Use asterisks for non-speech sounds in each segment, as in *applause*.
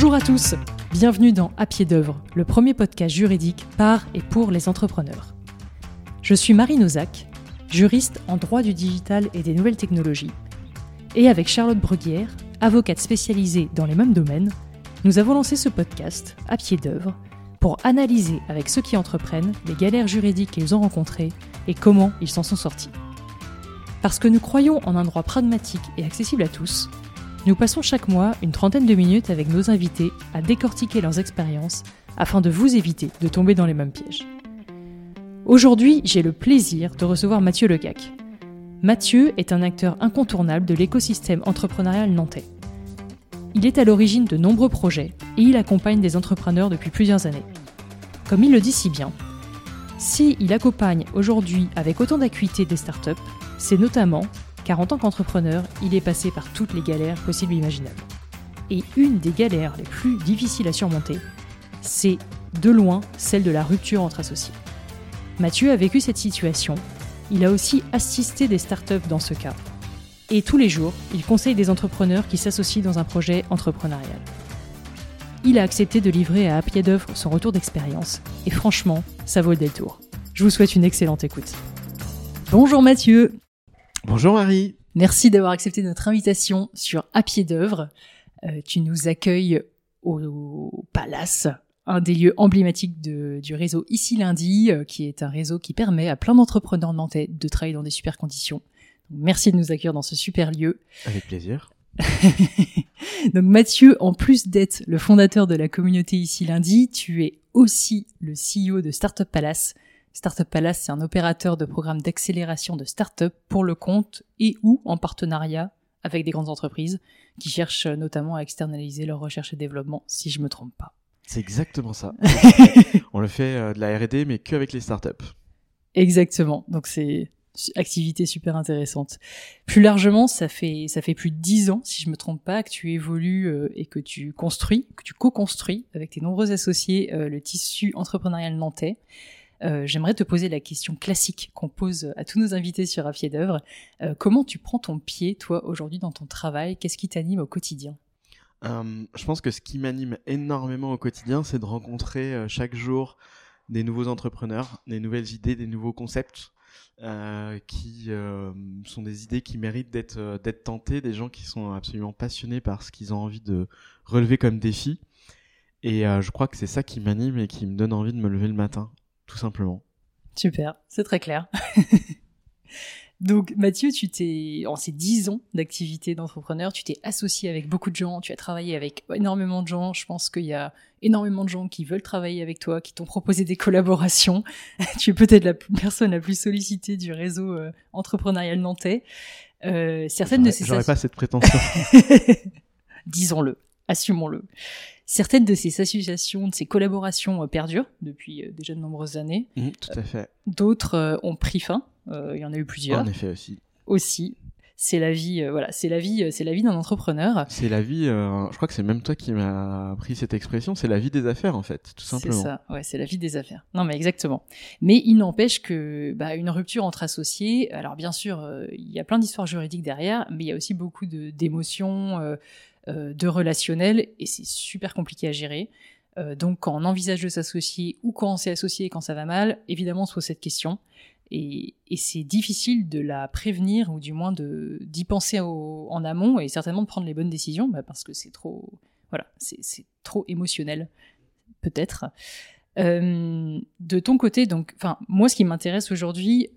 Bonjour à tous, bienvenue dans À pied d'œuvre, le premier podcast juridique par et pour les entrepreneurs. Je suis Marie Nozac, juriste en droit du digital et des nouvelles technologies. Et avec Charlotte Bruguière, avocate spécialisée dans les mêmes domaines, nous avons lancé ce podcast À pied d'œuvre pour analyser avec ceux qui entreprennent les galères juridiques qu'ils ont rencontrées et comment ils s'en sont sortis. Parce que nous croyons en un droit pragmatique et accessible à tous, nous passons chaque mois une trentaine de minutes avec nos invités à décortiquer leurs expériences afin de vous éviter de tomber dans les mêmes pièges. Aujourd'hui, j'ai le plaisir de recevoir Mathieu Lecac. Mathieu est un acteur incontournable de l'écosystème entrepreneurial nantais. Il est à l'origine de nombreux projets et il accompagne des entrepreneurs depuis plusieurs années. Comme il le dit si bien, si il accompagne aujourd'hui avec autant d'acuité des startups, c'est notamment car en tant qu'entrepreneur, il est passé par toutes les galères possibles et imaginables. Et une des galères les plus difficiles à surmonter, c'est de loin celle de la rupture entre associés. Mathieu a vécu cette situation, il a aussi assisté des startups dans ce cas. Et tous les jours, il conseille des entrepreneurs qui s'associent dans un projet entrepreneurial. Il a accepté de livrer à pied d'œuvre son retour d'expérience, et franchement, ça vaut le détour. Je vous souhaite une excellente écoute. Bonjour Mathieu Bonjour Harry. Merci d'avoir accepté notre invitation sur À pied d'œuvre. Euh, tu nous accueilles au, Palace, un des lieux emblématiques du réseau Ici Lundi, euh, qui est un réseau qui permet à plein d'entrepreneurs nantais de travailler dans des super conditions. merci de nous accueillir dans ce super lieu. Avec plaisir. *laughs* Donc Mathieu, en plus d'être le fondateur de la communauté Ici Lundi, tu es aussi le CEO de Startup Palace, Startup Palace, c'est un opérateur de programmes d'accélération de start-up pour le compte et ou en partenariat avec des grandes entreprises qui cherchent notamment à externaliser leur recherche et développement, si je me trompe pas. C'est exactement ça. *laughs* On le fait euh, de la R&D, mais qu'avec les startups. Exactement. Donc c'est activité super intéressante. Plus largement, ça fait ça fait plus de dix ans, si je me trompe pas, que tu évolues euh, et que tu construis, que tu co-construis avec tes nombreux associés euh, le tissu entrepreneurial nantais. Euh, j'aimerais te poser la question classique qu'on pose à tous nos invités sur Un pied d'œuvre. Euh, comment tu prends ton pied, toi, aujourd'hui, dans ton travail? Qu'est-ce qui t'anime au quotidien? Euh, Je pense que ce qui m'anime énormément au quotidien, c'est de rencontrer chaque jour des nouveaux entrepreneurs, des nouvelles idées, des nouveaux concepts. qui sont des idées qui méritent d'être d'être tentées, des gens qui sont absolument passionnés par ce qu'ils ont envie de relever comme défi. Et je crois que c'est ça qui m'anime et qui me donne envie de me lever le matin tout simplement. Super, c'est très clair. *laughs* Donc Mathieu, tu t'es en ces dix ans d'activité d'entrepreneur, tu t'es associé avec beaucoup de gens, tu as travaillé avec énormément de gens. Je pense qu'il y a énormément de gens qui veulent travailler avec toi, qui t'ont proposé des collaborations. *laughs* tu es peut-être la personne la plus sollicitée du réseau euh, entrepreneurial nantais. Euh, certaines de ces j'aurais pas cette prétention. *laughs* Disons-le, assumons-le. Certaines de ces associations, de ces collaborations euh, perdurent depuis euh, déjà de nombreuses années. Mmh, tout à fait. Euh, d'autres ont pris fin. Il y en a eu plusieurs. En effet aussi. Aussi. C'est la vie, voilà, c'est la vie, c'est la vie d'un entrepreneur. C'est la vie. je crois que c'est même toi qui m'as appris cette expression. C'est la vie des affaires en fait, tout simplement. C'est ça. Ouais, c'est la vie des affaires. Non, mais exactement. Mais il n'empêche que bah, une rupture entre associés. Alors bien sûr, il y a plein d'histoires juridiques derrière, mais il y a aussi beaucoup de d'émotions. Euh, de relationnel et c'est super compliqué à gérer. Euh, donc quand on envisage de s'associer ou quand on s'est associé et quand ça va mal, évidemment on se pose cette question. Et, c'est difficile de la prévenir ou du moins d'y penser en amont et certainement de prendre les bonnes décisions bah, parce que c'est trop voilà c'est trop émotionnel peut-être. Euh, de ton côté, donc, moi, ce qui m'intéresse aujourd'hui,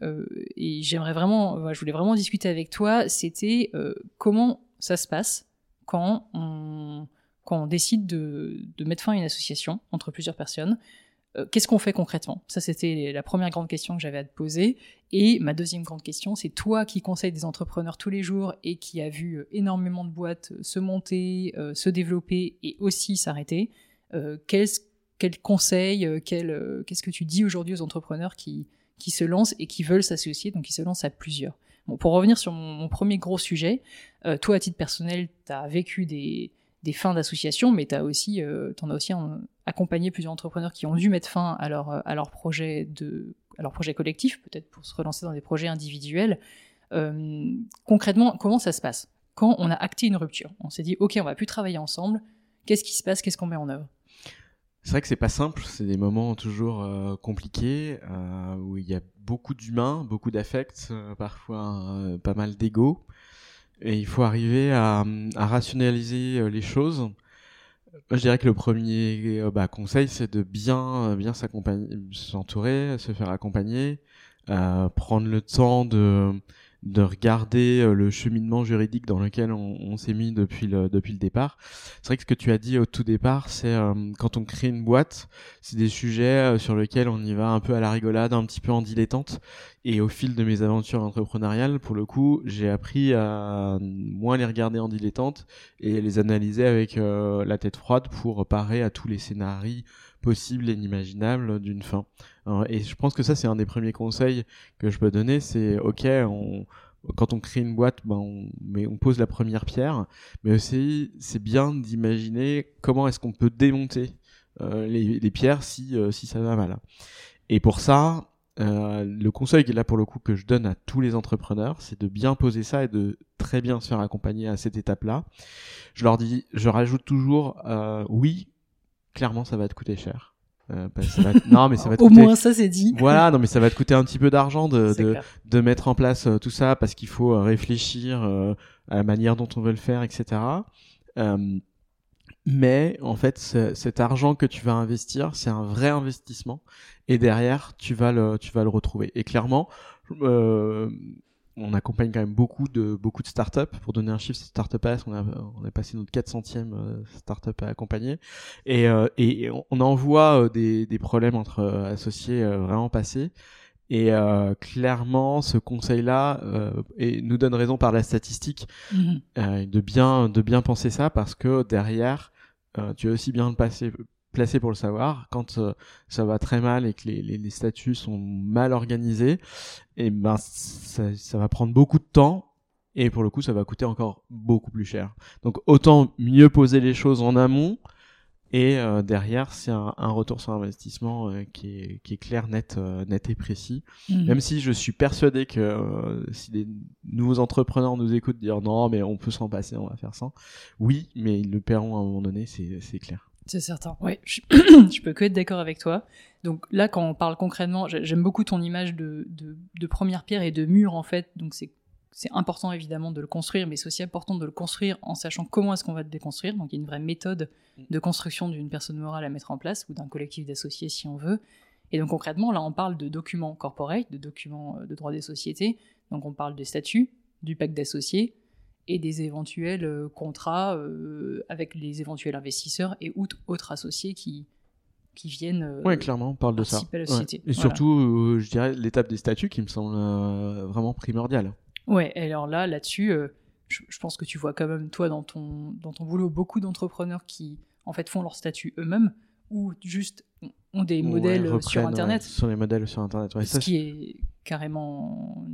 et j'aimerais vraiment, je voulais vraiment discuter avec toi, c'était comment ça se passe quand on, décide de, mettre fin à une association entre plusieurs personnes. Euh, qu'est-ce qu'on fait concrètement? Ça, c'était la première grande question que j'avais à te poser. Et ma deuxième grande question, c'est toi qui conseilles des entrepreneurs tous les jours et qui a vu euh, énormément de boîtes se monter, euh, se développer et aussi s'arrêter. quel, conseil, qu'est-ce que tu dis aujourd'hui aux entrepreneurs qui, qui se lancent et qui veulent s'associer, donc qui se lancent à plusieurs pour revenir sur mon, premier gros sujet, euh, toi, à titre personnel, tu as vécu des, fins d'association, mais tu euh, en as aussi accompagné plusieurs entrepreneurs qui ont dû mettre fin à leur, à leur projet de, à leur projet collectif, peut-être pour se relancer dans des projets individuels. Euh, concrètement, comment ça se passe? Quand on a acté une rupture, on s'est dit, OK, on va plus travailler ensemble, Qu'est-ce qui se passe? Qu'est-ce qu'on met en œuvre? C'est vrai que c'est pas simple, c'est des moments toujours euh, compliqués euh, où il y a beaucoup d'humains, beaucoup d'affects, euh, parfois pas mal d'ego, et il faut arriver à, à rationaliser les choses. Moi, je dirais que le premier bah, conseil, c'est de bien bien s'accompagner, s'entourer, se faire accompagner, prendre le temps de de regarder euh, le cheminement juridique dans lequel on, s'est mis depuis le, depuis le départ. C'est vrai que ce que tu as dit au tout départ, c'est euh, quand on crée une boîte, c'est des sujets euh, sur lesquels on y va un peu à la rigolade, un petit peu en dilettante. Et au fil de mes aventures entrepreneuriales, pour le coup, j'ai appris à moins les regarder en dilettante et les analyser avec la tête froide pour parer à tous les scénarios possible et inimaginable d'une fin. Et je pense que ça, c'est un des premiers conseils que je peux donner, c'est ok, on, quand on crée une boîte, ben on, mais on pose la première pierre, mais aussi c'est bien d'imaginer comment est-ce qu'on peut démonter euh, les, les, pierres si, euh, si ça va mal. Et pour ça, euh, le conseil qui est là pour le coup que je donne à tous les entrepreneurs, c'est de bien poser ça et de très bien se faire accompagner à cette étape-là. Je leur dis, je rajoute toujours, euh, oui, clairement, ça va te coûter cher. Euh, non, mais ça va te *laughs* Au moins, ça, c'est dit. *laughs* Voilà, non, mais ça va te coûter un petit peu d'argent de, de, de, mettre en place euh, tout ça parce qu'il faut euh, réfléchir euh, à la manière dont on veut le faire, etc. mais en fait, cet argent que tu vas investir, c'est un vrai investissement et derrière, tu vas le, tu vas le retrouver. Et clairement, on accompagne quand même beaucoup de beaucoup de startups. Pour donner un chiffre, c'est Startup S, on a on a passé notre 400e euh, startup à accompagner et euh, et on en voit euh, des des problèmes entre associés vraiment passés. Et clairement, ce conseil-là et nous donne raison par la statistique mm-hmm. de bien de bien penser ça parce que derrière, tu as aussi bien le passé placé pour le savoir. Quand euh, ça va très mal et que les, les, les, statuts sont mal organisés, et eh ben ça, ça, va prendre beaucoup de temps et pour le coup ça va coûter encore beaucoup plus cher. Donc autant mieux poser les choses en amont et euh, derrière c'est un, un, retour sur investissement euh, qui, est, qui est clair, net, net et précis. Mmh. Même si je suis persuadé que si des nouveaux entrepreneurs nous écoutent dire non mais on peut s'en passer, on va faire ça. Oui, mais ils le paieront à un moment donné, c'est clair. C'est certain. Ouais, je, *coughs* je, peux que être d'accord avec toi. Donc là, quand on parle concrètement, j'aime beaucoup ton image de, de, de, première pierre et de mur en fait. Donc c'est c'est important évidemment de le construire, mais c'est aussi important de le construire en sachant comment est-ce qu'on va le déconstruire. Donc il y a une vraie méthode de construction d'une personne morale à mettre en place ou d'un collectif d'associés si on veut. Et donc concrètement, là on parle de documents corporate, de documents euh, de droit des sociétés. Donc on parle des statuts, du pacte d'associés, et des éventuels euh, contrats euh, avec les éventuels investisseurs et autres associés qui, qui viennent euh, ouais, clairement, on parle de ça. À la société. Et surtout, je dirais, l'étape des statuts qui me semble vraiment primordiale. Ouais, alors là, là-dessus, je, je, pense que tu vois quand même, toi, dans ton, dans ton boulot, beaucoup d'entrepreneurs qui, en fait, font leur statut eux-mêmes ou juste ont des modèles sur Internet. sur les modèles sur Internet, Ce qui est carrément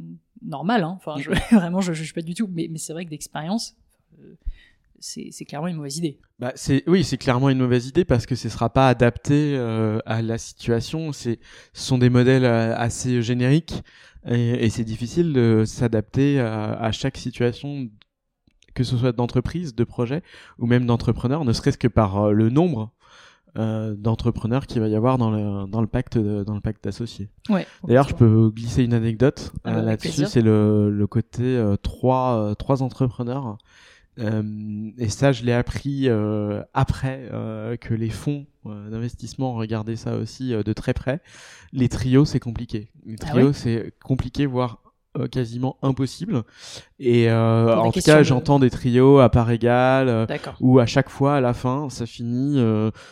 normal. Hein. Enfin, je, *laughs* vraiment, je ne juge pas du tout. Mais, mais c'est vrai que d'expérience, euh, c'est clairement une mauvaise idée. Bah, oui, c'est clairement une mauvaise idée parce que ce sera pas adapté euh, à la situation. Ce sont des modèles euh, assez génériques et, et c'est difficile de s'adapter à, à, chaque situation, que ce soit d'entreprise, de projet ou même d'entrepreneur, ne serait-ce que par le nombre euh, d'entrepreneurs qu'il va y avoir dans le, dans le pacte dans le pacte d'associés. Ouais, D'ailleurs, je peux glisser une anecdote ah bah, euh, là-dessus. C'est le, le côté euh, trois trois entrepreneurs. et ça, je l'ai appris après que les fonds d'investissement regardaient ça aussi de très près. Les trios, c'est compliqué. Les ah trios, c'est compliqué, voire euh, quasiment impossible. Et euh, en tout cas, j'entends des trios à part égale, euh, où à chaque fois, à la fin, ça finit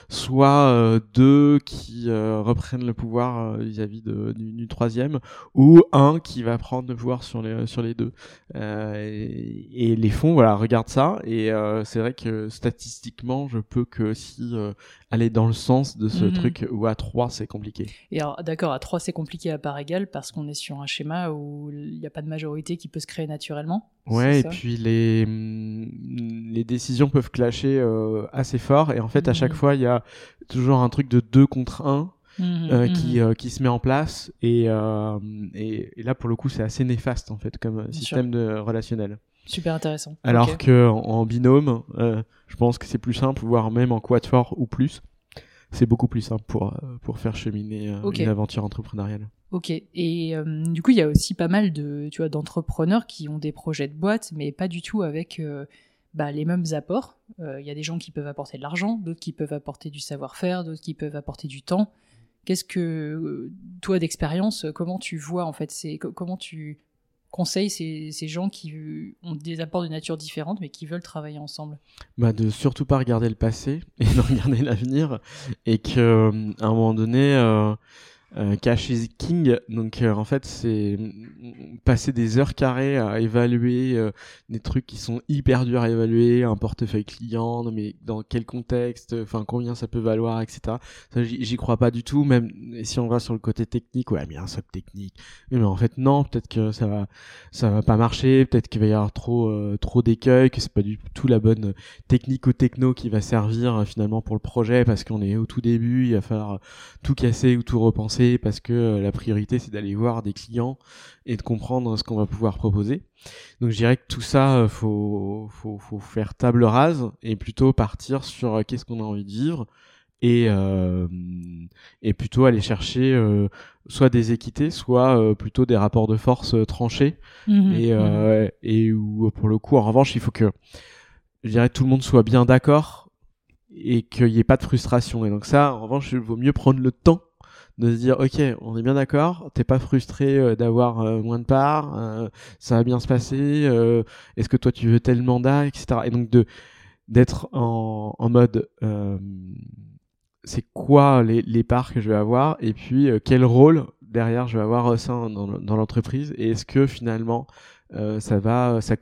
soit deux qui reprennent le pouvoir vis-à-vis du, du, troisième, ou un qui va prendre le pouvoir sur les sur les deux. Et, et, les fonds, voilà, regardent ça. Et c'est vrai que statistiquement, je peux que si aller dans le sens de ce mhm. truc où à 3 c'est compliqué. Et alors d'accord, à 3 c'est compliqué à part égale parce qu'on est sur un schéma où il n'y a pas de majorité qui peut se créer naturellement. Ouais, et puis les, mm, les décisions peuvent clasher euh, assez fort et en fait à chaque mhm. fois il y a toujours un truc de 2 contre 1 mhm, euh, qui, euh, qui se met en place et, et, et, là pour le coup c'est assez néfaste en fait comme système de relationnel. Super intéressant. Alors Ok. que en, binôme, euh, je pense que c'est plus simple, voire même en quatuor ou plus. C'est beaucoup plus simple pour, euh, pour faire cheminer euh, une aventure entrepreneuriale. Ok. Et euh, du coup, il y a aussi pas mal de, tu vois, d'entrepreneurs qui ont des projets de boîte, mais pas du tout avec bah, les mêmes apports. Il y a des gens qui peuvent apporter de l'argent, d'autres qui peuvent apporter du savoir-faire, d'autres qui peuvent apporter du temps. Qu'est-ce que toi d'expérience, comment tu vois en fait, c'est co- comment tu conseilles ces, gens qui euh, ont des apports de nature différente, mais qui veulent travailler ensemble. Bah de surtout pas regarder le passé et *laughs* de regarder l'avenir. Et que euh, un moment donné euh, euh, cash is king. Donc euh, en fait c'est passer des heures carrées à évaluer euh, des trucs qui sont hyper durs à évaluer un portefeuille client mais dans quel contexte enfin combien ça peut valoir etc j'y crois pas du tout. Même si on va sur le côté technique ouais mais un socle technique. Mais en fait non peut-être que ça va ça va pas marcher. Peut-être qu'il va y avoir trop trop d'écueils que c'est pas du tout la bonne technico-techno qui va servir finalement pour le projet parce qu'on est au tout début, il va falloir tout casser ou tout repenser parce que euh, la priorité c'est d'aller voir des clients et de comprendre ce qu'on va pouvoir proposer. Donc je dirais que tout ça, euh, faut, faut, faut faire table rase et plutôt partir sur euh, qu'est-ce qu'on a envie de vivre et, euh, et plutôt aller chercher euh, soit des équités, soit euh, plutôt des rapports de force tranchés Mhm. et, et où pour le coup en revanche il faut que je dirais tout le monde soit bien d'accord et qu'il n'y ait pas de frustration et donc ça en revanche il vaut mieux prendre le temps de se dire ok on est bien d'accord t'es pas frustré euh, d'avoir euh, moins de parts euh, ça va bien se passer est-ce que toi tu veux tel mandat etc et donc de d'être en, en mode c'est quoi les, les parts que je vais avoir et puis quel rôle derrière je vais avoir au sein dans, dans l'entreprise et est-ce que finalement ça va ça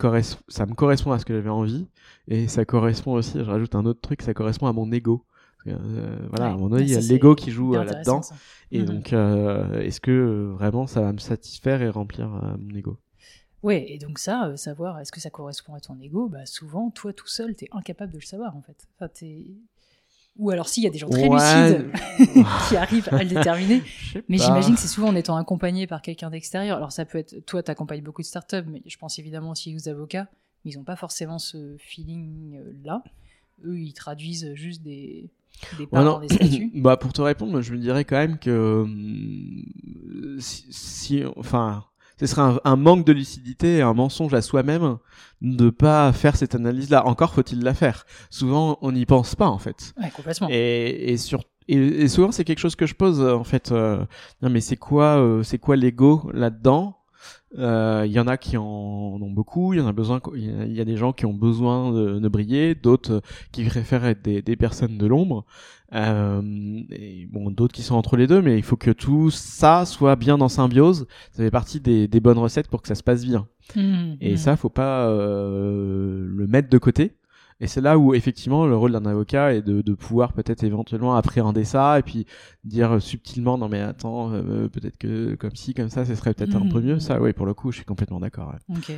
ça me correspond à ce que j'avais envie et ça correspond aussi je rajoute un autre truc ça correspond à mon ego euh, voilà à Ouais, moment donné il y a l'ego qui joue euh, là-dedans et Mhm. donc euh, est-ce que vraiment ça va me satisfaire et remplir euh, mon ego? Ouais, et donc ça, savoir est-ce que ça correspond à ton ego, bah souvent, toi tout seul, t'es incapable de le savoir en fait. Enfin. Ou alors s'il y a des gens très Ouais. lucides *laughs* *laughs* qui arrivent à le déterminer, *laughs* mais j'imagine que c'est souvent en étant accompagné par quelqu'un d'extérieur. Alors ça peut être, toi t'accompagnes beaucoup de startups, mais je pense évidemment aussi aux avocats, mais ils n'ont pas forcément ce feeling-là. Eux, ils traduisent juste des, des Ouais, des *clears throat* bah pour te répondre, je me dirais quand même que hum, si, si- enfin, ce serait un, un manque de lucidité et un mensonge à soi-même de pas faire cette analyse-là. Encore faut-il la faire. Souvent, on n'y pense pas en fait. Ouais, complètement. Et, et sur et, et souvent c'est quelque chose que je pose euh, en fait. euh, non mais c'est quoi, euh, c'est quoi l'ego là-dedans? Euh, Il y en a qui en ont beaucoup. Il y en a besoin. Il y a- il y a des gens qui ont besoin de, de briller, d'autres euh, qui préfèrent être des, des personnes de l'ombre. Euh, et bon, d'autres qui sont entre les deux, mais il faut que tout ça soit bien en symbiose. Ça fait partie des, des bonnes recettes pour que ça se passe bien. Mhm, Et mhm. ça, faut pas euh, le mettre de côté. Et c'est là où effectivement le rôle d'un avocat est de, de pouvoir peut-être éventuellement appréhender ça et puis dire subtilement non mais attends euh, peut-être que comme ci comme ça ce serait peut-être un peu Mhm. mieux ça oui pour le coup je suis complètement d'accord ouais. Ok.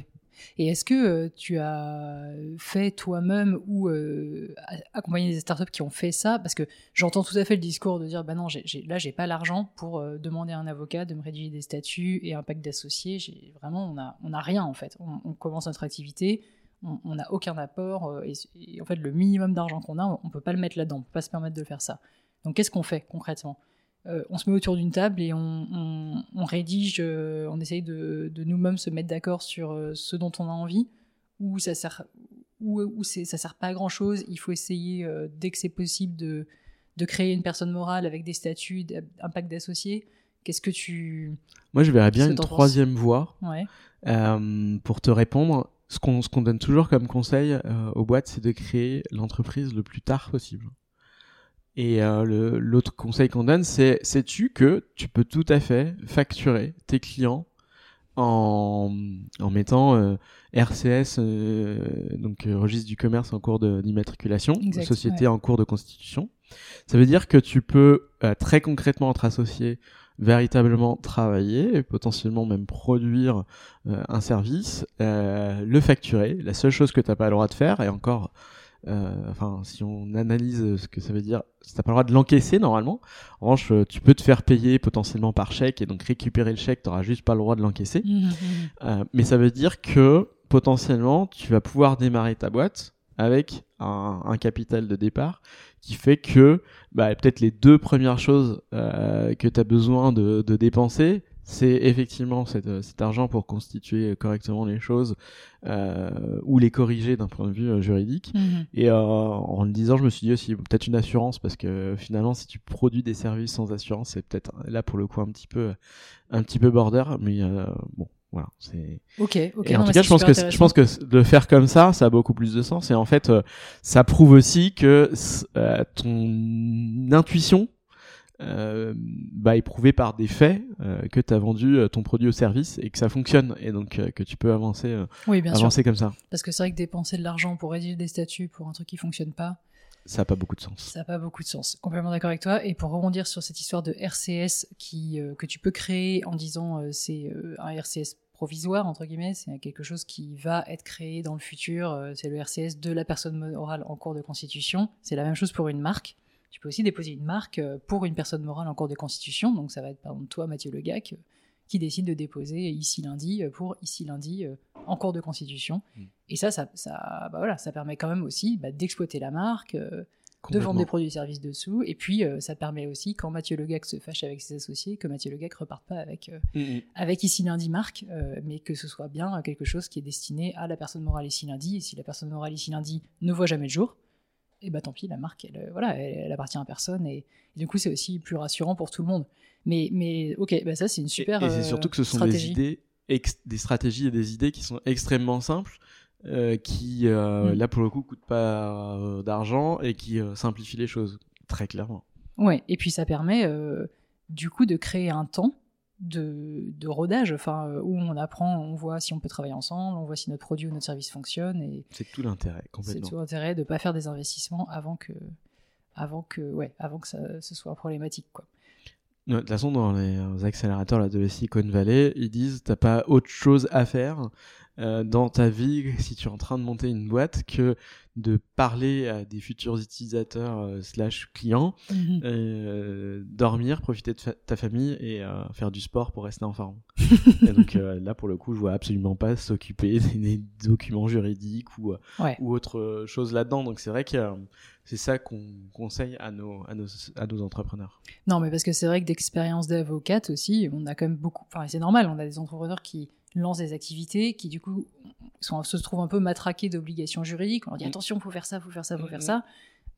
Et est-ce que euh, tu as fait toi-même ou euh, a- accompagné des startups qui ont fait ça? Parce que j'entends tout à fait le discours de dire bah non, j'ai, j'ai- là j'ai pas l'argent pour euh, demander à un avocat de me rédiger des statuts et un pack d'associés. Vraiment on a on a rien en fait. On, on commence notre activité, on n'a aucun apport euh, et, et en fait le minimum d'argent qu'on a, on, on peut pas le mettre là-dedans, on peut pas se permettre de faire ça. Donc qu'est-ce qu'on fait concrètement? Euh, on se met autour d'une table et on, on- on rédige, euh, on essaye de, de nous-mêmes se mettre d'accord sur euh, ce dont on a envie, ou ça sert, ou, ça sert pas à grand chose. Il faut essayer dès que c'est possible de, de créer une personne morale avec des statuts, un pack d'associés. Qu'est-ce que tu, moi je verrais bien une troisième voie ouais, pour te répondre ce qu'on donne toujours comme conseil euh, aux boîtes c'est de créer l'entreprise le plus tard possible et euh, l'autre conseil qu'on donne, c'est sais-tu que tu peux tout à fait facturer tes clients en, en mettant euh, RCS, donc registre du commerce en cours d'immatriculation, société en cours de constitution. Ça veut dire que tu peux très concrètement entre associés véritablement travailler et potentiellement même produire euh, un service, euh, le facturer. La seule chose que tu n'as pas le droit de faire, et encore, euh, enfin, si on analyse ce que ça veut dire, t'as pas le droit de l'encaisser normalement. En revanche, tu peux te faire payer potentiellement par chèque et donc récupérer le chèque, t'auras juste pas le droit de l'encaisser. Mhm, mhm. Euh, mais ça veut dire que potentiellement, tu vas pouvoir démarrer ta boîte avec un, un capital de départ qui fait que bah, peut-être les deux premières choses euh, que tu as besoin de, de dépenser, c'est effectivement cet, cet, argent pour constituer correctement les choses euh, ou les corriger d'un point de vue euh, juridique. Mhm. Et euh, en le disant, je me suis dit aussi peut-être une assurance parce que finalement, si tu produis des services sans assurance, c'est peut-être là pour le coup un petit peu un petit peu border, mais euh, bon. Voilà, c'est. Ok, ok. Et en non, tout cas, je pense que je pense que de faire comme ça, ça a beaucoup plus de sens. Et en fait, euh, ça prouve aussi que euh, ton intuition euh, bah, est prouvée par des faits que tu as vendu ton produit ou service et que ça fonctionne et donc que tu peux avancer Oui, bien sûr. avancer comme ça. Parce que c'est vrai que dépenser de l'argent pour rédiger des statuts pour un truc qui fonctionne pas, Ça a pas beaucoup de sens. ça n'a pas beaucoup de sens. Complètement d'accord avec toi. Et pour rebondir sur cette histoire de RCS qui, euh, que tu peux créer en disant euh, c'est euh, un RCS provisoire, entre guillemets, c'est quelque chose qui va être créé dans le futur, euh, c'est le RCS de la personne morale en cours de constitution. C'est la même chose pour une marque. Tu peux aussi déposer une marque euh, pour une personne morale en cours de constitution. Donc ça va être par exemple toi, Mathieu Legac, euh, qui décide de déposer ici lundi pour ici lundi en cours de constitution. Mm. Et ça, ça, ça, bah voilà, ça permet quand même aussi bah, d'exploiter la marque, euh, de vendre des produits et services dessous. Et puis, euh, ça permet aussi, quand Mathieu Legac se fâche avec ses associés, que Mathieu Legac reparte pas avec, euh, Mm, mm. avec ici lundi marque, euh, mais que ce soit bien quelque chose qui est destiné à la personne morale ici lundi. Et si la personne morale ici lundi ne voit jamais le jour, et bah tant pis, la marque, elle, euh, voilà, elle, elle appartient à personne. Et, et du coup, c'est aussi plus rassurant pour tout le monde. Mais, mais ok, bah ça, c'est une super et, et c'est surtout que ce sont stratégie. des idées, des stratégies et des idées qui sont extrêmement simples, euh, qui euh, Mm. là pour le coup coûtent pas euh, d'argent et qui simplifient les choses très clairement. Ouais, et puis ça permet du coup de créer un temps de, de rodage, enfin où on apprend, on voit si on peut travailler ensemble, on voit si notre produit ou notre service fonctionne, et C'est tout l'intérêt c'est complètement. tout l'intérêt de pas faire des investissements avant que, avant que, ouais, avant que ça ce soit problématique, quoi. De toute façon, dans les accélérateurs là, de la Silicon Valley, ils disent t'as pas autre chose à faire dans ta vie si tu es en train de monter une boîte que de parler à des futurs utilisateurs euh, slash clients, euh, dormir, profiter de fa- ta famille et euh, faire du sport pour rester en forme. *laughs* et donc euh, là, pour le coup, je vois absolument pas s'occuper *laughs* des, documents juridiques ou, euh, Ouais. ou autre euh, chose là-dedans. Donc c'est vrai que euh, c'est ça qu'on conseille à nos, à nos, à nos entrepreneurs. Non, mais parce que c'est vrai que d'expérience d'avocate aussi, on a quand même beaucoup. Enfin, c'est normal, on a des entrepreneurs qui lancent des activités qui, du coup, sont, se trouvent un peu matraqués d'obligations juridiques. On leur dit attention, faut faire ça, faut faire ça, faut faire ça.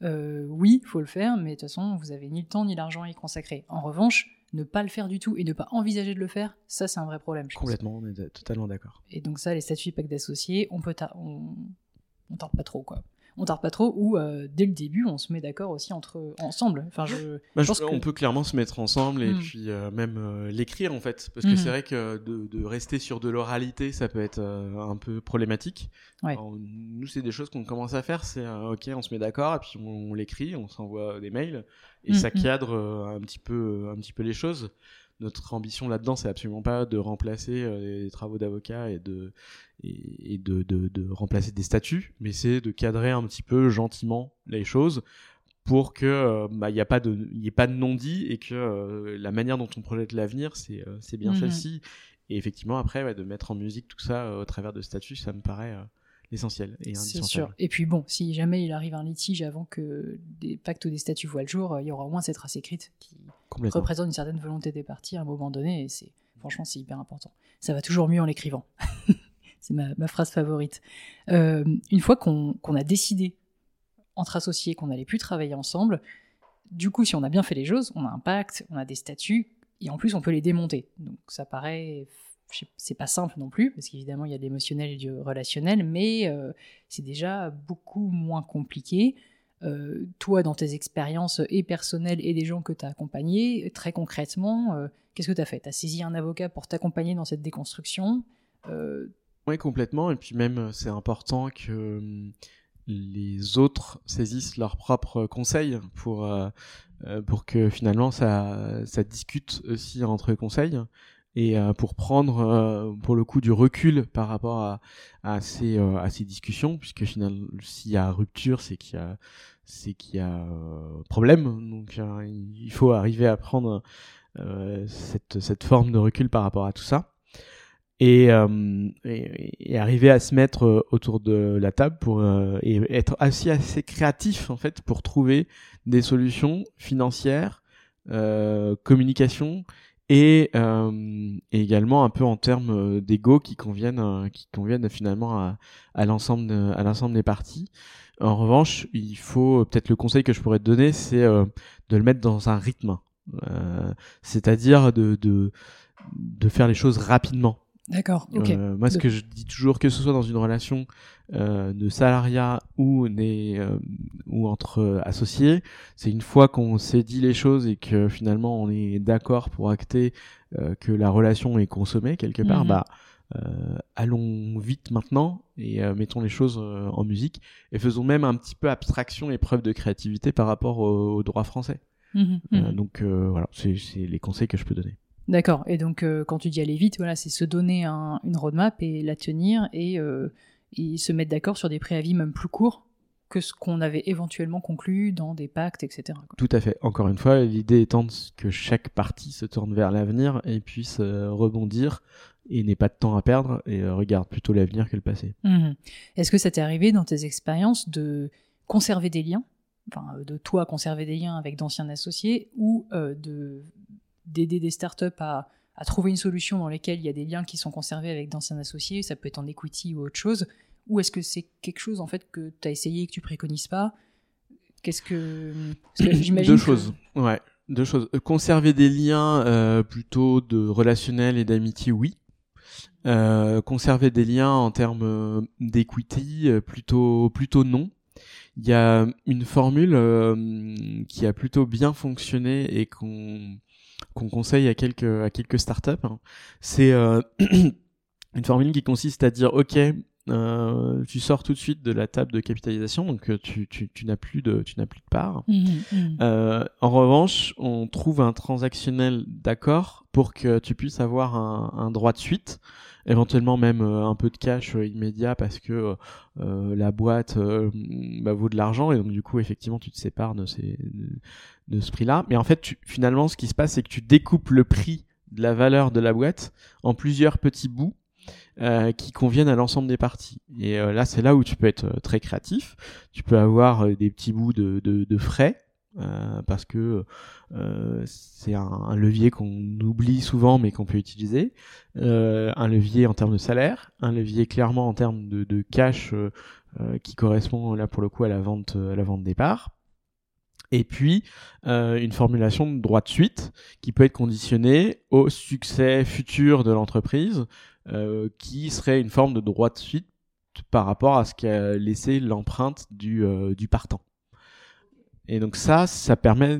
Euh, oui, faut le faire, mais de toute façon, vous avez ni le temps ni l'argent à y consacrer. En revanche, ne pas le faire du tout et ne pas envisager de le faire, ça, c'est un vrai problème. je pense. Complètement, on est totalement d'accord. Et donc ça, les statuts packs d'associés, on peut on, on tarde pas trop quoi. On tarde pas trop ou euh, dès le début, on se met d'accord aussi entre ensemble. Enfin, je, Bah, je- pense que- On peut clairement se mettre ensemble et Mm. puis euh, même euh, l'écrire en fait. Parce que Mhm. c'est vrai que de, de rester sur de l'oralité, ça peut être un peu problématique. Ouais. Alors, nous, c'est des choses qu'on commence à faire. C'est ok, on se met d'accord et puis on, on l'écrit, on s'envoie des mails et ça Mhm. cadre un, petit peu, un petit peu les choses. Notre ambition là-dedans, c'est absolument pas de remplacer euh, les travaux d'avocat et de et, et de, de, de remplacer des statuts, mais c'est de cadrer un petit peu gentiment les choses pour que euh, bah, il n'y a pas de y ait pas de non-dit et que euh, la manière dont on projette l'avenir c'est euh, c'est bien Mhm. celle-ci et effectivement après ouais, de mettre en musique tout ça euh, au travers de statuts ça me paraît euh, l'essentiel et C'est sûr. Et puis bon, si jamais il arrive un litige avant que des pactes ou des statuts voient le jour, euh, il y aura au moins cette trace écrite qui représente une certaine volonté des parties à un moment donné. Et c'est franchement, c'est hyper important. Ça va toujours mieux en l'écrivant. *laughs* c'est ma, ma phrase favorite. Euh, une fois qu'on a décidé entre associés qu'on n'allait plus travailler ensemble, du coup, si on a bien fait les choses, on a un pacte, on a des statuts, et en plus, on peut les démonter. Donc ça paraît c'est pas simple non plus, parce qu'évidemment, il y a de l'émotionnel et du relationnel, mais euh, c'est déjà beaucoup moins compliqué. Euh, toi, dans tes expériences et personnelles et des gens que tu as accompagnés, très concrètement, euh, qu'est-ce que tu as fait? Tu as saisi un avocat pour t'accompagner dans cette déconstruction? Oui, complètement. Et puis même, c'est important que euh, les autres saisissent leurs propres conseils pour, pour que finalement ça, ça discute aussi entre conseils et euh, pour prendre euh, pour le coup du recul par rapport à, euh, ces discussions, puisque finalement, s'il y a rupture, c'est qu'il y a, problème. Donc il faut arriver à prendre cette, forme de recul par rapport à tout ça. et, arriver à se mettre autour de la table pour et être aussi assez créatif en fait pour trouver des solutions financières, communication et, et, également un peu en termes d'ego qui conviennent qui conviennent finalement à, à l'ensemble à l'ensemble des parties. En revanche, il faut peut-être le conseil que je pourrais te donner, c'est euh, de le mettre dans un rythme, euh, c'est-à-dire de, de, de faire les choses rapidement. D'accord. ok. Euh, moi, ce que je dis toujours, que ce soit dans une relation euh, de salariat ou, né, euh, ou entre associés, c'est une fois qu'on s'est dit les choses et que finalement on est d'accord pour acter que la relation est consommée quelque part, mhm. bah allons vite maintenant et mettons les choses en musique et faisons même un petit peu abstraction et preuve de créativité par rapport au, droit français. Mmh mmh donc voilà, c'est les conseils que je peux donner. D'accord. Et donc, quand tu dis aller vite, voilà, c'est se donner une roadmap et la tenir et, et se mettre d'accord sur des préavis même plus courts que ce qu'on avait éventuellement conclu dans des pactes, etc. Tout à fait. Encore une fois, l'idée étant que chaque partie se tourne vers l'avenir et puisse rebondir et n'ait pas de temps à perdre et euh, regarde plutôt l'avenir que le passé. Mhm. Est-ce que ça t'est arrivé dans tes expériences de conserver des liens, enfin de toi conserver des liens avec d'anciens associés ou euh, de d'aider des startups à, à trouver une solution dans laquelle il y a des liens qui sont conservés avec d'anciens associés, ça peut être en equity ou autre chose, ou est-ce que c'est quelque chose en fait que tu as essayé et que tu préconises pas? Qu'est-ce que, *coughs* j'imagine deux choses. Ouais, deux choses. Conserver des liens euh, plutôt de relationnel et d'amitié, oui. Euh, conserver des liens en termes euh, d'equity, euh, plutôt, plutôt non. Il y a une formule qui a plutôt bien fonctionné et qu'on qu'on conseille à quelques à quelques startups. Hein. C'est *clears throat* une formule qui consiste à dire ok, euh, tu sors tout de suite de la table de capitalisation, donc tu, tu, tu n'as plus de tu n'as plus de part. Mmh, mmh. Euh, en revanche, on trouve un transactionnel d'accord pour que tu puisses avoir un, un droit de suite éventuellement même euh, un peu de cash euh, immédiat parce que euh, la boîte bah, vaut de l'argent et donc du coup effectivement tu te sépares de, ces, de, ce prix-là. Mais en fait tu, finalement ce qui se passe c'est que tu découpes le prix de la valeur de la boîte en plusieurs petits bouts qui conviennent à l'ensemble des parties. Et là, c'est là où tu peux être très créatif. Tu peux avoir des petits bouts de frais euh, parce que euh, c'est un, levier qu'on oublie souvent mais qu'on peut utiliser, euh, un levier en termes de salaire, un levier clairement en termes de, de cash qui correspond là pour le coup à la vente à la vente départ. Et puis une formulation de droit de suite qui peut être conditionnée au succès futur de l'entreprise, qui serait une forme de droit de suite par rapport à ce qu'a laissé l'empreinte du, du partant. Et donc ça, ça permet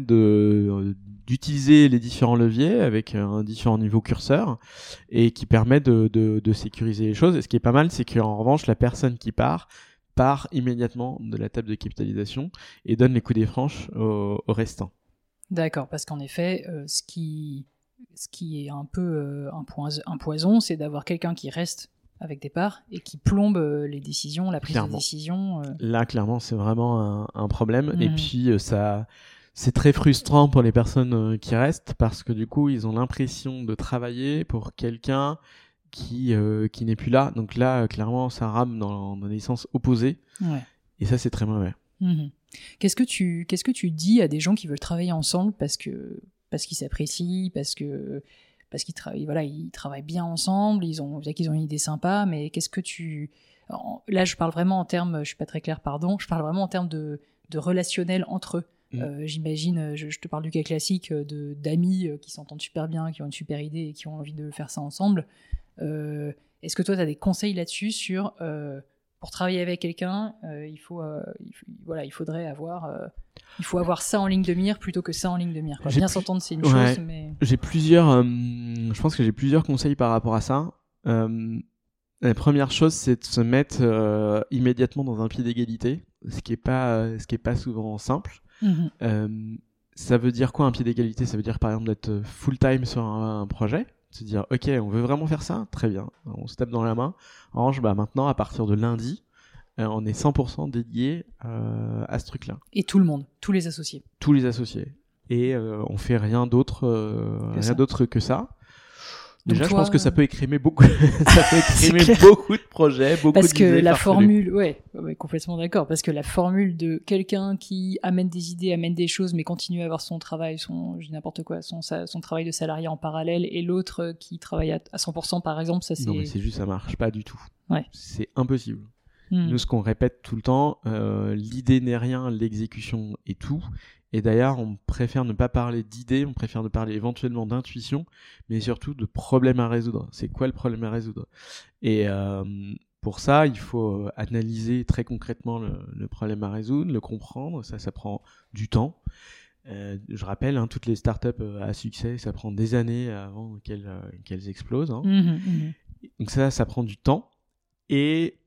d'utiliser les différents leviers avec un différent niveau curseur et qui permet de, sécuriser les choses. Et ce qui est pas mal, c'est qu'en revanche, la personne qui part part immédiatement de la table de capitalisation et donne les coups des franches au, au restant. D'accord, parce qu'en effet, euh, ce qui est un peu euh, un poison, c'est d'avoir quelqu'un qui reste avec des parts et qui plombe euh, les décisions, la prise de décision. Euh. Là, clairement, c'est vraiment un, problème. Et mhm. puis, euh, ça, c'est très frustrant pour les personnes qui restent parce que du coup, ils ont l'impression de travailler pour quelqu'un qui, qui n'est plus là. Donc là, clairement, ça rame dans, dans des sens opposés. Et ça, c'est très mauvais. Mhm. Qu'est-ce que tu qu'est-ce que tu dis à des gens qui veulent travailler ensemble parce que parce qu'ils s'apprécient, parce que parce qu'ils travaillent, voilà, ils travaillent bien ensemble, ils ont, qu'ils ont une idée sympa, mais qu'est-ce que tu, là, je parle vraiment en termes, je suis pas très clair, pardon, je parle vraiment en termes de, de relationnel entre eux. Mm. Euh, j'imagine, je, te parle du cas classique euh, de d'amis euh, qui s'entendent super bien, qui ont une super idée et qui ont envie de faire ça ensemble. Est-ce que toi, tu as des conseils là-dessus sur pour travailler avec quelqu'un, il faut, voilà, il faudrait avoir il faut avoir ça en ligne de mire plutôt que ça en ligne de mire. Bien s'entendre, c'est une chose, mais. J'ai plusieurs. Euh, je pense que j'ai plusieurs conseils par rapport à ça. Euh, la première chose, c'est de se mettre euh, immédiatement dans un pied d'égalité, ce qui est pas, ce qui est pas souvent simple. Mhm. ça veut dire quoi un pied d'égalité? Ça veut dire par exemple d'être full time sur un, projet, se dire ok, on veut vraiment faire ça, très bien, on se tape dans la main. Revanche, bah maintenant, à partir de lundi, euh, on est 100% dédié euh, à ce truc-là. Et tout le monde, tous les associés. Tous les associés. Et euh, on fait rien d'autre, rien d'autre que ça. Déjà, je pense que ça peut écrémer beaucoup, *laughs* ça peut *laughs* écrémer beaucoup de projets, beaucoup Parce que la farfelues. formule, ouais, ouais, complètement d'accord. Parce que la formule de quelqu'un qui amène des idées, amène des choses, mais continue à avoir son travail, son, n'importe quoi, son, travail de salarié en parallèle, et l'autre euh, qui travaille à, à 100%, par exemple, ça Non, mais c'est. c'est juste, ça marche pas du tout. Ouais. C'est impossible. Hmm. Nous, ce qu'on répète tout le temps, euh, l'idée n'est rien, l'exécution est tout. Et d'ailleurs, on préfère ne pas parler d'idées, on préfère ne parler éventuellement d'intuition, mais surtout de problème à résoudre. C'est quoi le problème à résoudre? Et euh, pour ça, il faut analyser très concrètement le, le problème à résoudre, le comprendre. Ça, ça prend du temps. Euh, je rappelle, hein, toutes les startups à succès, ça prend des années avant qu'elles qu'elles explosent. hein. Mhm, mhm. Donc ça, ça prend du temps. Et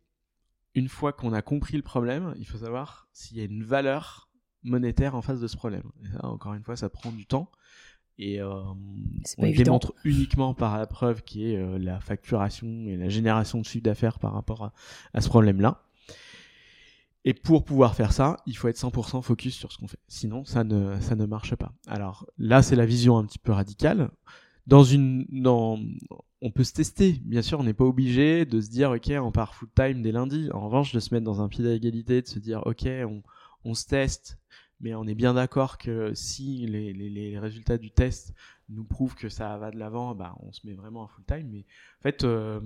une fois qu'on a compris le problème, il faut savoir s'il y a une valeur monétaire en face de ce problème. Et ça, encore une fois, ça prend du temps. Et euh, on le démontre uniquement par la preuve qui est euh, la facturation et la génération de chiffre d'affaires par rapport à, à ce problème-là. Et pour pouvoir faire ça, il faut être 100% focus sur ce qu'on fait. Sinon, ça ne, ça ne marche pas. Alors là, c'est la vision un petit peu radicale. On peut se tester. Bien sûr, on n'est pas obligé de se dire, OK, on part full time dès lundi. En revanche, de se mettre dans un pied d'égalité, de se dire, OK, on, se teste, mais on est bien d'accord que si les résultats du test nous prouvent que ça va de l'avant, bah, on se met vraiment à full time. Mais en fait, euh,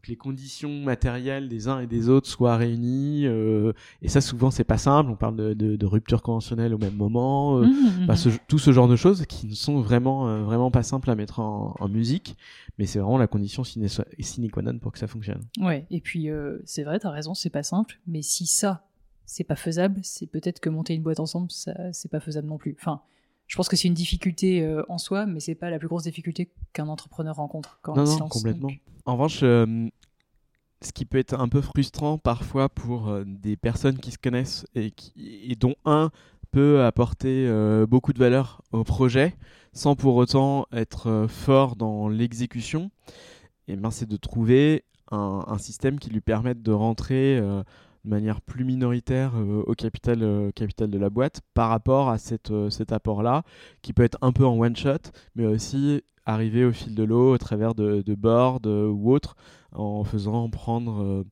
faut que les conditions matérielles des uns et des autres soient réunies. euh, et ça, souvent, c'est pas simple. On parle de, de, de rupture conventionnelle au même moment. euh, bah, mhm. ce- tout ce genre de choses qui ne sont vraiment, euh, vraiment pas simples à mettre en, en musique, mais c'est vraiment la condition sine, sine qua non pour que ça fonctionne. Ouais, et puis c'est vrai, t'as raison, c'est pas simple, mais si ça, c'est pas faisable, c'est peut-être que monter une boîte ensemble, ça, c'est pas faisable non plus. Enfin, je pense que c'est une difficulté euh, en soi, mais c'est pas la plus grosse difficulté qu'un entrepreneur rencontre quand Non, il se non, lance. complètement. Donc, En revanche, euh, ce qui peut être un peu frustrant parfois pour euh, des personnes qui se connaissent et, qui, et dont un peut apporter beaucoup de valeur au projet sans pour autant être fort dans l'exécution, et ben, c'est de trouver un, un système qui lui permette de rentrer de manière plus minoritaire euh, au capital, euh, capital de la boîte par rapport à cette, euh, cet apport-là, qui peut être un peu en one-shot, mais aussi arriver au fil de l'eau au travers de, de boards ou autres, en faisant prendre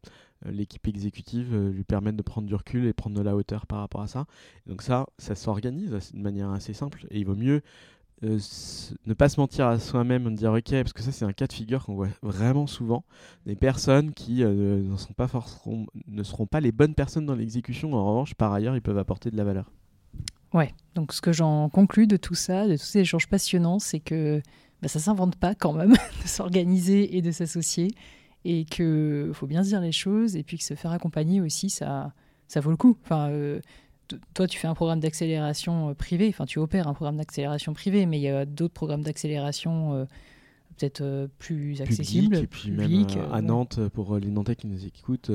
l'équipe exécutive, lui permettre de prendre du recul et prendre de la hauteur par rapport à ça. Donc ça, ça s'organise de manière assez simple, et il vaut mieux euh, ne pas se mentir à soi-même, dire ok, parce que ça c'est un cas de figure qu'on voit vraiment souvent, des personnes qui euh, ne, pas ne seront pas les bonnes personnes dans l'exécution, en revanche par ailleurs ils peuvent apporter de la valeur. Ouais, donc ce que j'en conclus de tout ça, de tous ces échanges passionnants, c'est que bah, ça s'invente pas quand même *laughs* de s'organiser et de s'associer, et que faut bien se dire les choses, et puis que se faire accompagner aussi, ça, ça vaut le coup. Enfin, euh, toi, tu fais un programme d'accélération euh, privé, enfin, tu opères un programme d'accélération privé, mais il y a d'autres programmes d'accélération euh, peut-être euh, plus accessibles, public, et puis même euh, à. Nantes, pour les Nantais qui nous écoutent,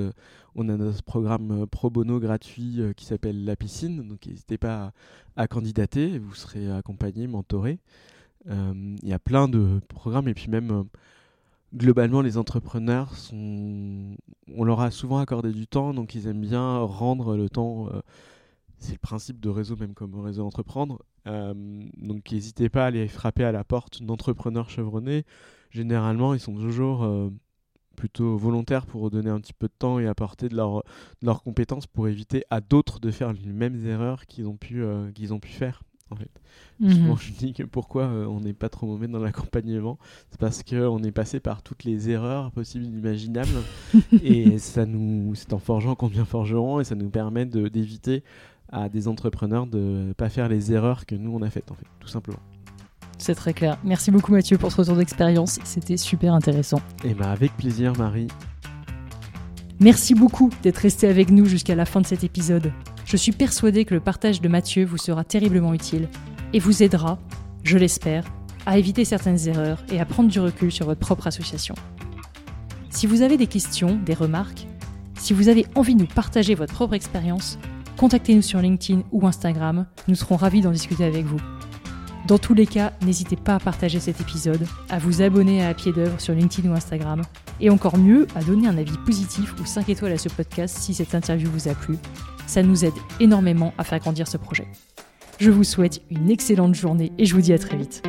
on a notre programme pro bono gratuit qui s'appelle La Piscine, donc n'hésitez pas à, à candidater, vous serez accompagné, mentoré. Il y a plein de programmes, et puis même globalement, les entrepreneurs, sont... on leur a souvent accordé du temps, donc ils aiment bien rendre le temps. C'est le principe de réseau, même comme réseau entreprendre. Euh, donc n'hésitez pas à aller frapper à la porte d'entrepreneurs chevronnés. Généralement, ils sont toujours euh, plutôt volontaires pour donner un petit peu de temps et apporter de, leur, de leurs compétences pour éviter à d'autres de faire les mêmes erreurs qu'ils ont, pu, euh, qu'ils ont pu faire. En fait. Mhm. Souvent, je dis que pourquoi on n'est pas trop mauvais dans l'accompagnement, c'est parce qu'on est passé par toutes les erreurs possibles et imaginables, *laughs* et ça nous, c'est en forgeant qu'on devient forgeron, et ça nous permet de- d'éviter à des entrepreneurs de pas faire les erreurs que nous on a faites, en fait, tout simplement. C'est très clair. Merci beaucoup Mathieu pour ce retour d'expérience, c'était super intéressant. Et ben avec plaisir, Marie. Merci beaucoup d'être resté avec nous jusqu'à la fin de cet épisode. Je suis persuadée que le partage de Mathieu vous sera terriblement utile et vous aidera, je l'espère, à éviter certaines erreurs et à prendre du recul sur votre propre association. Si vous avez des questions, des remarques, si vous avez envie de nous partager votre propre expérience, contactez-nous sur LinkedIn ou Instagram, nous serons ravis d'en discuter avec vous. Dans tous les cas, n'hésitez pas à partager cet épisode, à vous abonner à Pied d'œuvre sur LinkedIn ou Instagram, et encore mieux, à donner un avis positif ou 5 étoiles à ce podcast si cette interview vous a plu. Ça nous aide énormément à faire grandir ce projet. Je vous souhaite une excellente journée et je vous dis à très vite.